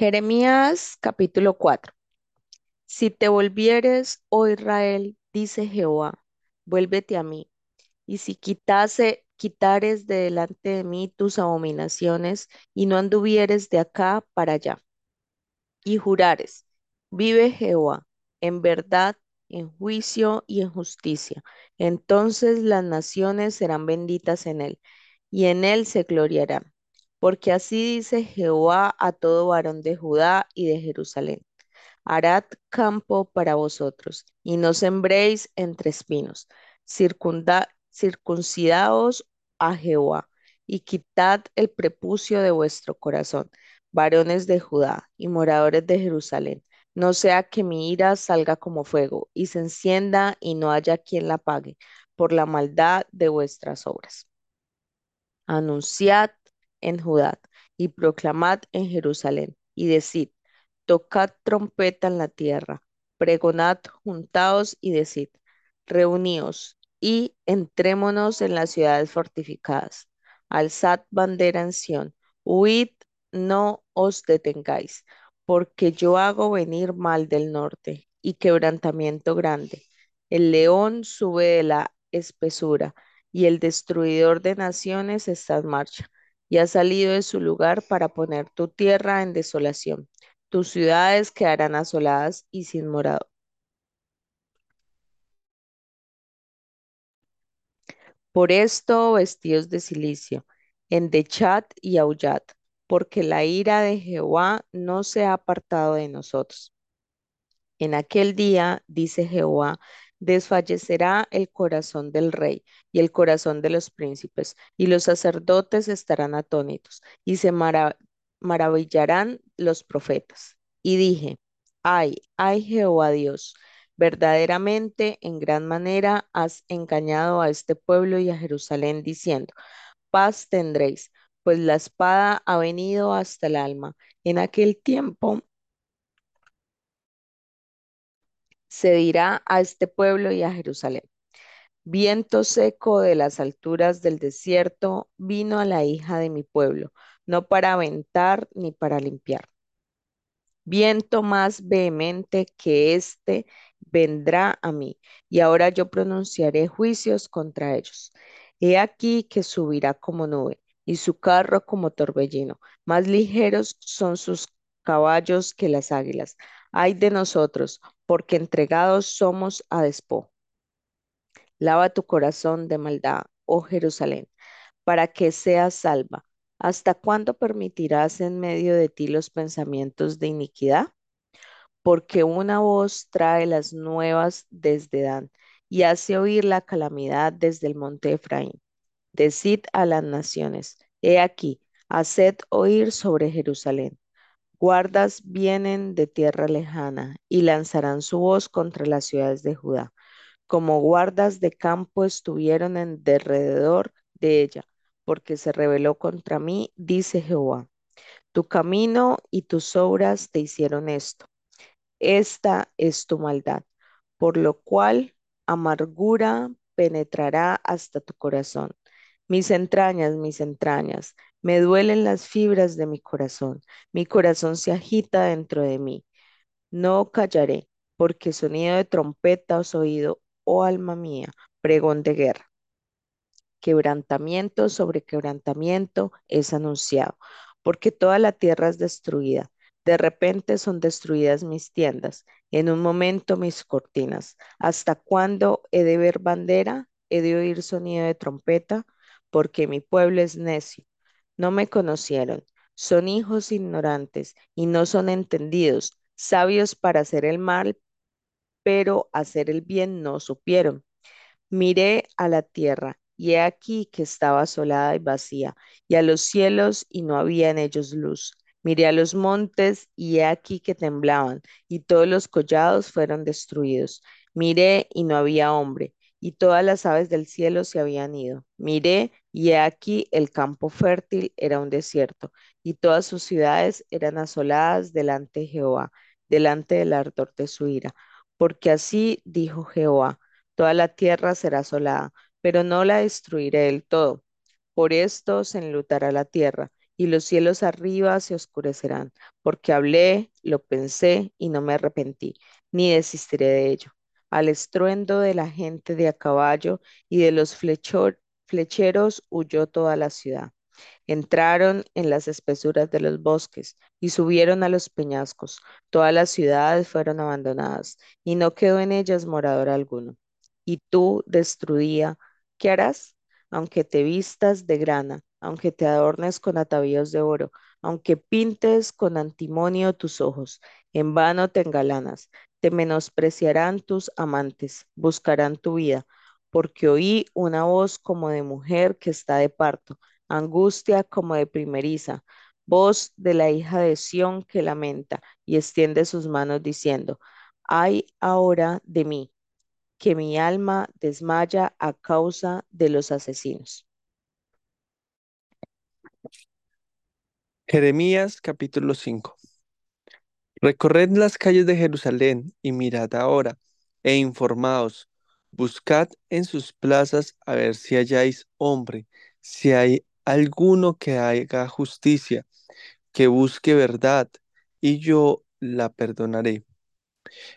Jeremías capítulo 4. Si te volvieres, oh Israel, dice Jehová, vuélvete a mí, y si quitase, quitares de delante de mí tus abominaciones, y no anduvieres de acá para allá, y jurares, vive Jehová, en verdad, en juicio y en justicia, entonces las naciones serán benditas en él, y en él se gloriarán. Porque así dice Jehová a todo varón de Judá y de Jerusalén harad campo para vosotros, y no sembréis entre espinos. Circuncidaos a Jehová, y quitad el prepucio de vuestro corazón, varones de Judá y moradores de Jerusalén. No sea que mi ira salga como fuego, y se encienda y no haya quien la pague, por la maldad de vuestras obras. Anunciad en Judá y proclamad en Jerusalén, y decid, tocad trompeta en la tierra, pregonad, juntaos y decid, reuníos y entrémonos en las ciudades fortificadas. Alzad bandera en Sión, huid, no os detengáis, porque yo hago venir mal del norte y quebrantamiento grande. El león sube de la espesura y el destruidor de naciones está en marcha y ha salido de su lugar para poner tu tierra en desolación tus ciudades quedarán asoladas y sin morado. Por esto, vestidos de silicio, endechad y aullad, porque la ira de Jehová no se ha apartado de nosotros. En aquel día, dice Jehová, desfallecerá el corazón del rey y el corazón de los príncipes, y los sacerdotes estarán atónitos, y se maravillarán los profetas. Y dije, ay, ay Jehová Dios, verdaderamente en gran manera has engañado a este pueblo y a Jerusalén diciendo, paz tendréis, pues la espada ha venido hasta el alma. En aquel tiempo se dirá a este pueblo y a Jerusalén. Viento seco de las alturas del desierto vino a la hija de mi pueblo, no para aventar ni para limpiar. Viento más vehemente que éste vendrá a mí, y ahora yo pronunciaré juicios contra ellos. He aquí que subirá como nube, y su carro como torbellino. Más ligeros son sus caballos que las águilas. Ay de nosotros, porque entregados somos a despojo. Lava tu corazón de maldad, oh Jerusalén, para que seas salva. ¿Hasta cuándo permitirás en medio de ti los pensamientos de iniquidad? Porque una voz trae las nuevas desde Dan y hace oír la calamidad desde el monte Efraín. Decid a las naciones, he aquí, haced oír sobre Jerusalén. Guardas vienen de tierra lejana y lanzarán su voz contra las ciudades de Judá. Como guardas de campo estuvieron en derredor de ella porque se rebeló contra mí, dice Jehová. Tu camino y tus obras te hicieron esto. Esta es tu maldad, por lo cual amargura penetrará hasta tu corazón. Mis entrañas, mis entrañas, me duelen las fibras de mi corazón. Mi corazón se agita dentro de mí. No callaré, porque sonido de trompeta os oído, oh alma mía, pregón de guerra quebrantamiento sobre quebrantamiento es anunciado, porque toda la tierra es destruida. De repente son destruidas mis tiendas, en un momento mis cortinas. ¿Hasta cuándo he de ver bandera? ¿He de oír sonido de trompeta? Porque mi pueblo es necio. No me conocieron. Son hijos ignorantes y no son entendidos, sabios para hacer el mal, pero hacer el bien no supieron. Miré a la tierra y he aquí que estaba asolada y vacía, y a los cielos y no había en ellos luz. Miré a los montes y he aquí que temblaban, y todos los collados fueron destruidos. Miré y no había hombre, y todas las aves del cielo se habían ido. Miré y aquí el campo fértil era un desierto, y todas sus ciudades eran asoladas delante de Jehová, delante del ardor de su ira. Porque así dijo Jehová, toda la tierra será asolada pero no la destruiré del todo. Por esto se enlutará la tierra, y los cielos arriba se oscurecerán, porque hablé, lo pensé y no me arrepentí, ni desistiré de ello. Al estruendo de la gente de a caballo y de los flechor- flecheros huyó toda la ciudad. Entraron en las espesuras de los bosques y subieron a los peñascos. Todas las ciudades fueron abandonadas y no quedó en ellas morador alguno. Y tú, destruida, ¿qué harás? Aunque te vistas de grana, aunque te adornes con atavíos de oro, aunque pintes con antimonio tus ojos, en vano te engalanas, te menospreciarán tus amantes, buscarán tu vida, porque oí una voz como de mujer que está de parto angustia como de primeriza, voz de la hija de Sión que lamenta y extiende sus manos diciendo, ay ahora de mí, que mi alma desmaya a causa de los asesinos. Jeremías capítulo 5. Recorred las calles de Jerusalén y mirad ahora, e informaos, buscad en sus plazas a ver si halláis hombre, si hay alguno que haga justicia, que busque verdad, y yo la perdonaré.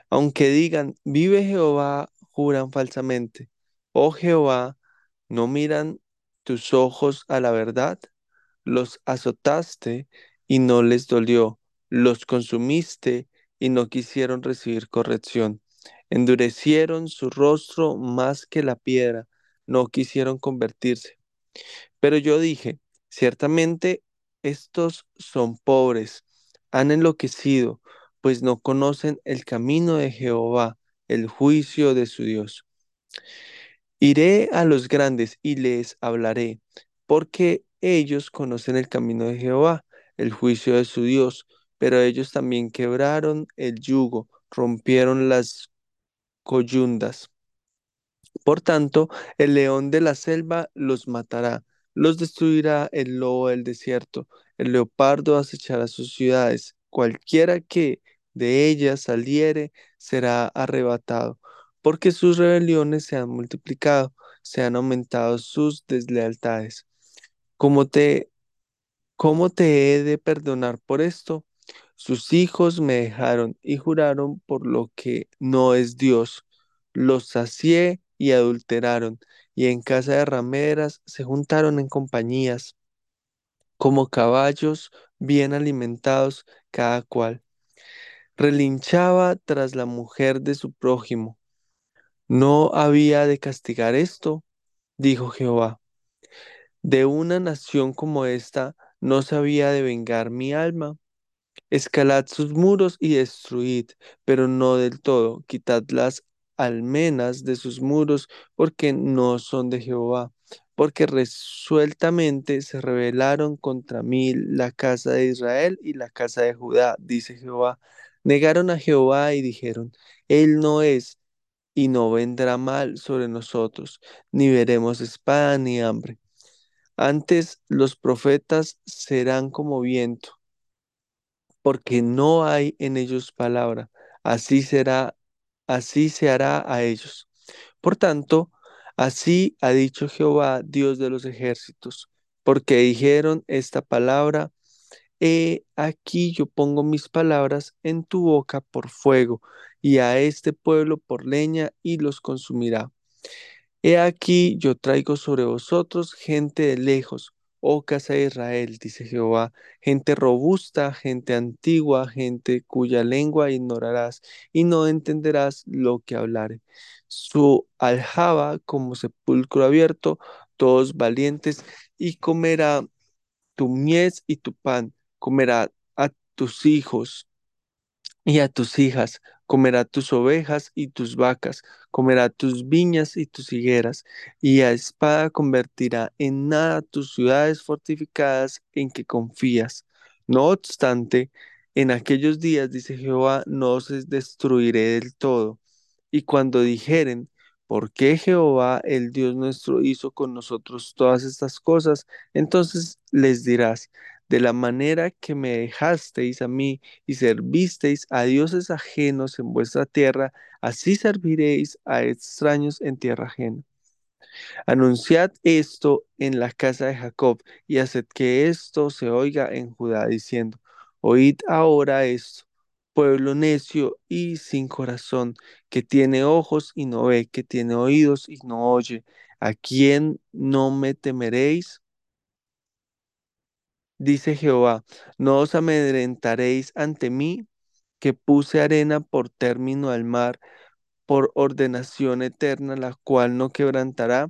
Aunque digan, vive Jehová, juran falsamente. Oh Jehová, ¿no miran tus ojos a la verdad? Los azotaste y no les dolió, los consumiste y no quisieron recibir corrección. Endurecieron su rostro más que la piedra, no quisieron convertirse. Pero yo dije, ciertamente estos son pobres, han enloquecido, pues no conocen el camino de Jehová, el juicio de su Dios. Iré a los grandes y les hablaré, porque ellos conocen el camino de Jehová, el juicio de su Dios, pero ellos también quebraron el yugo, rompieron las coyundas. Por tanto, el león de la selva los matará, los destruirá el lobo del desierto, el leopardo acechará sus ciudades, cualquiera que de ellas saliere será arrebatado, porque sus rebeliones se han multiplicado, se han aumentado sus deslealtades. ¿Cómo te, cómo te he de perdonar por esto? Sus hijos me dejaron y juraron por lo que no es Dios. Los sacié y adulteraron, y en casa de rameras se juntaron en compañías, como caballos bien alimentados cada cual. Relinchaba tras la mujer de su prójimo. ¿No había de castigar esto? dijo Jehová. De una nación como esta no se había de vengar mi alma. Escalad sus muros y destruid, pero no del todo. Quitad las almenas de sus muros, porque no son de Jehová. Porque resueltamente se rebelaron contra mí la casa de Israel y la casa de Judá, dice Jehová. Negaron a Jehová y dijeron, Él no es y no vendrá mal sobre nosotros, ni veremos espada ni hambre. Antes los profetas serán como viento porque no hay en ellos palabra, así será, así se hará a ellos. Por tanto, así ha dicho Jehová, Dios de los ejércitos, porque dijeron esta palabra, he aquí yo pongo mis palabras en tu boca por fuego, y a este pueblo por leña, y los consumirá. He aquí yo traigo sobre vosotros gente de lejos, oh casa de Israel, dice Jehová, gente robusta, gente antigua, gente cuya lengua ignorarás y no entenderás lo que hablare. Su aljaba como sepulcro abierto, todos valientes, y comerá tu mies y tu pan, comerá a tus hijos y a tus hijas, comerá tus ovejas y tus vacas, comerá tus viñas y tus higueras, y a espada convertirá en nada tus ciudades fortificadas en que confías. No obstante, en aquellos días, dice Jehová, no os destruiré del todo. Y cuando dijeren, ¿por qué Jehová, el Dios nuestro, hizo con nosotros todas estas cosas? Entonces les dirás, de la manera que me dejasteis a mí y servisteis a dioses ajenos en vuestra tierra, así serviréis a extraños en tierra ajena. Anunciad esto en la casa de Jacob y haced que esto se oiga en Judá, diciendo, Oíd ahora esto, pueblo necio y sin corazón, que tiene ojos y no ve, que tiene oídos y no oye. ¿A quién no me temeréis? Dice Jehová, no os amedrentaréis ante mí, que puse arena por término al mar, por ordenación eterna, la cual no quebrantará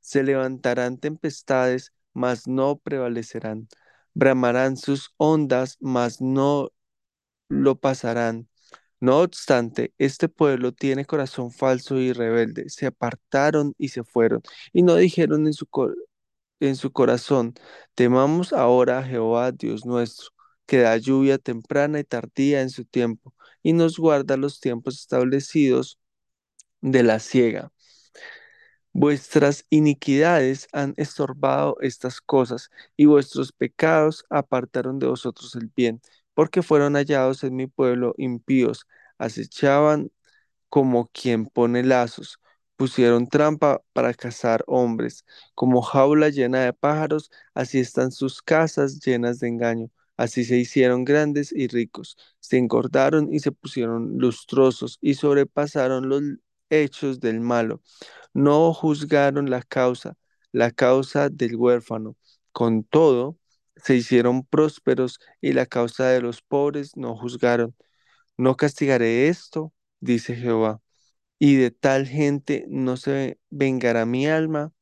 se levantarán tempestades, mas no prevalecerán. Bramarán sus ondas, mas no lo pasarán. No obstante, este pueblo tiene corazón falso y rebelde. Se apartaron y se fueron, y no dijeron en su, co- en su corazón, temamos ahora a Jehová, Dios nuestro, que da lluvia temprana y tardía en su tiempo, y nos guarda los tiempos establecidos de la siega. Vuestras iniquidades han estorbado estas cosas, y vuestros pecados apartaron de vosotros el bien, porque fueron hallados en mi pueblo impíos, acechaban como quien pone lazos, pusieron trampa para cazar hombres, como jaula llena de pájaros, así están sus casas llenas de engaño. Así se hicieron grandes y ricos, se engordaron y se pusieron lustrosos y sobrepasaron los hechos del malo no juzgaron la causa, la causa del huérfano. Con todo, se hicieron prósperos y la causa de los pobres no juzgaron. No castigaré esto, dice Jehová, y de tal gente no se vengará mi alma.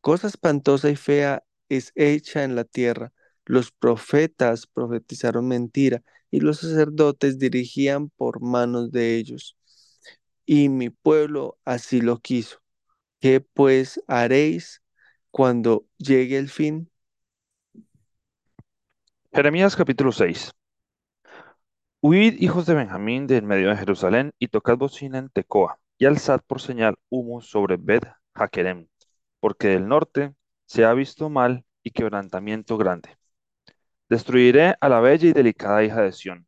Cosa espantosa y fea es hecha en la tierra. Los profetas profetizaron mentira y los sacerdotes dirigían por manos de ellos. Y mi pueblo así lo quiso. ¿Qué pues haréis cuando llegue el fin? Jeremías capítulo 6. Huid, hijos de Benjamín, de en medio de Jerusalén, y tocad bocina en Tecoa, y alzad por señal humo sobre Bet Jaquerem, porque del norte se ha visto mal y quebrantamiento grande. Destruiré a la bella y delicada hija de Sión.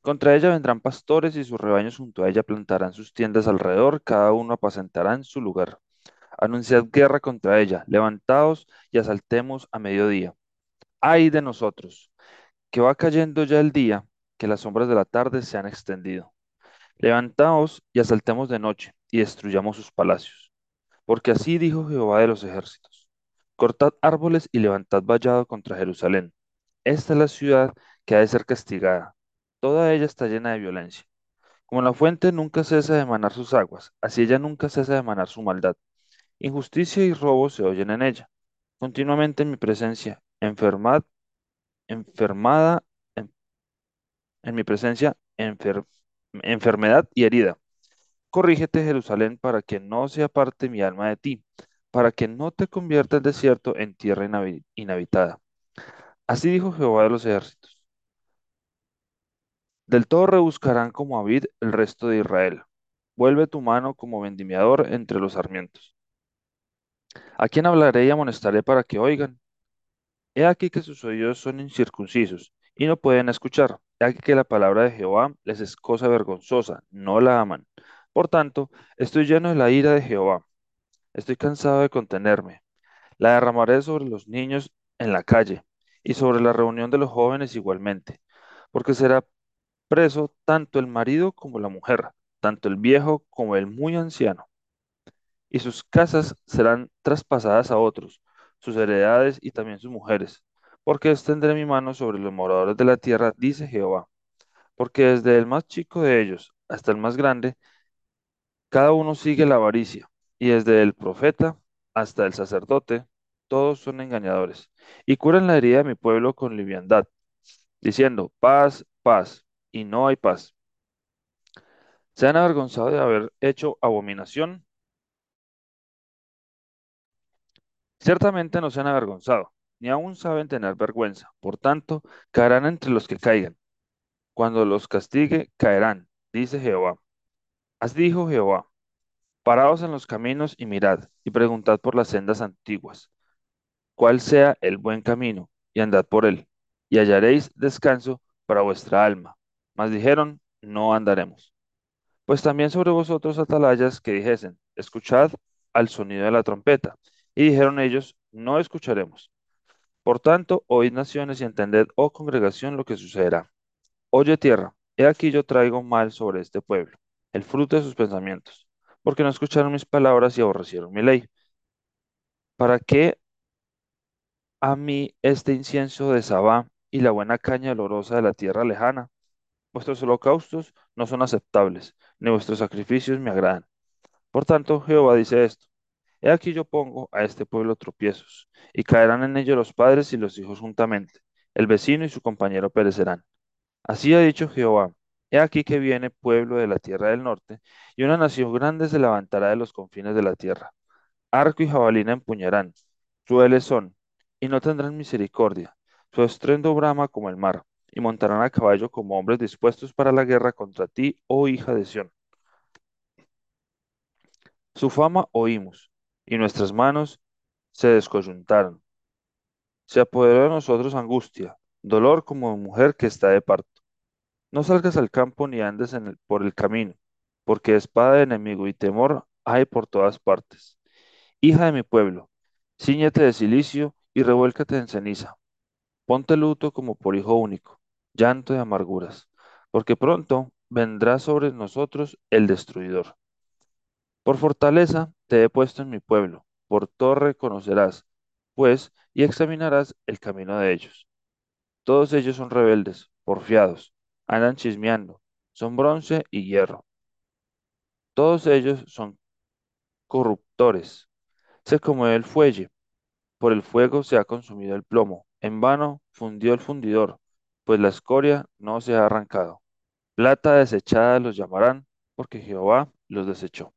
Contra ella vendrán pastores y sus rebaños junto a ella plantarán sus tiendas alrededor, cada uno apacentará en su lugar. Anunciad guerra contra ella, levantaos y asaltemos a mediodía. ¡Ay de nosotros! que va cayendo ya el día, que las sombras de la tarde se han extendido. Levantaos y asaltemos de noche y destruyamos sus palacios. Porque así dijo Jehová de los ejércitos. Cortad árboles y levantad vallado contra Jerusalén. Esta es la ciudad que ha de ser castigada. Toda ella está llena de violencia. Como la fuente nunca cesa de manar sus aguas, así ella nunca cesa de manar su maldad. Injusticia y robo se oyen en ella. Continuamente en mi presencia, enfermad, enfermada en mi presencia enfer- enfermedad y herida. Corrígete, Jerusalén, para que no se aparte mi alma de ti, para que no te convierta el desierto en tierra inhabi- inhabitada. Así dijo Jehová de los ejércitos. Del todo rebuscarán como a vid el resto de Israel. Vuelve tu mano como vendimiador entre los sarmientos. ¿A quién hablaré y amonestaré para que oigan? He aquí que sus oídos son incircuncisos y no pueden escuchar. Aquí que la palabra de Jehová les es cosa vergonzosa, no la aman. Por tanto, estoy lleno de la ira de Jehová. Estoy cansado de contenerme. La derramaré sobre los niños en la calle y sobre la reunión de los jóvenes igualmente, porque será preso tanto el marido como la mujer, tanto el viejo como el muy anciano y sus casas serán traspasadas a otros, sus heredades y también sus mujeres, porque extenderé mi mano sobre los moradores de la tierra, dice Jehová, porque desde el más chico de ellos hasta el más grande, cada uno sigue la avaricia, y desde el profeta hasta el sacerdote, todos son engañadores, y curan la herida de mi pueblo con liviandad, diciendo, paz, paz, y no hay paz. Se han avergonzado de haber hecho abominación Ciertamente no se han avergonzado, ni aún saben tener vergüenza. Por tanto, caerán entre los que caigan. Cuando los castigue, caerán, dice Jehová. Así dijo Jehová. Paraos en los caminos y mirad, y preguntad por las sendas antiguas, cuál sea el buen camino, y andad por él, y hallaréis descanso para vuestra alma. Mas dijeron, no andaremos. Pues también sobre vosotros atalayas que dijesen, escuchad, al sonido de la trompeta. Y dijeron ellos, no escucharemos. Por tanto, oíd naciones y entended, oh congregación, lo que sucederá. Oye tierra, he aquí yo traigo mal sobre este pueblo, el fruto de sus pensamientos, porque no escucharon mis palabras y aborrecieron mi ley. ¿Para qué a mí este incienso de Sabá y la buena caña olorosa de la tierra lejana? Vuestros holocaustos no son aceptables, ni vuestros sacrificios me agradan. Por tanto, Jehová dice esto. He aquí yo pongo a este pueblo tropiezos, y caerán en ello los padres y los hijos juntamente. El vecino y su compañero perecerán. Así ha dicho Jehová. He aquí que viene pueblo de la tierra del norte, y una nación grande se levantará de los confines de la tierra. Arco y jabalina empuñarán, crueles son, y no tendrán misericordia. Su estruendo brama como el mar, y montarán a caballo como hombres dispuestos para la guerra contra ti, oh hija de Sión. Su fama oímos, y nuestras manos se descoyuntaron. Se apoderó de nosotros angustia, dolor como mujer que está de parto. No salgas al campo ni andes en el- por el camino, porque espada de enemigo y temor hay por todas partes. Hija de mi pueblo, cíñete de cilicio y revuélcate en ceniza. Ponte luto como por hijo único, llanto de amarguras, porque pronto vendrá sobre nosotros el destruidor. Por fortaleza te he puesto en mi pueblo, por torre conocerás, pues, y examinarás el camino de ellos. Todos ellos son rebeldes, porfiados, andan chismeando, son bronce y hierro. Todos ellos son corruptores. Se conmueve el fuelle, por el fuego se ha consumido el plomo. En vano fundió el fundidor, pues la escoria no se ha arrancado. Plata desechada los llamarán, porque Jehová los desechó.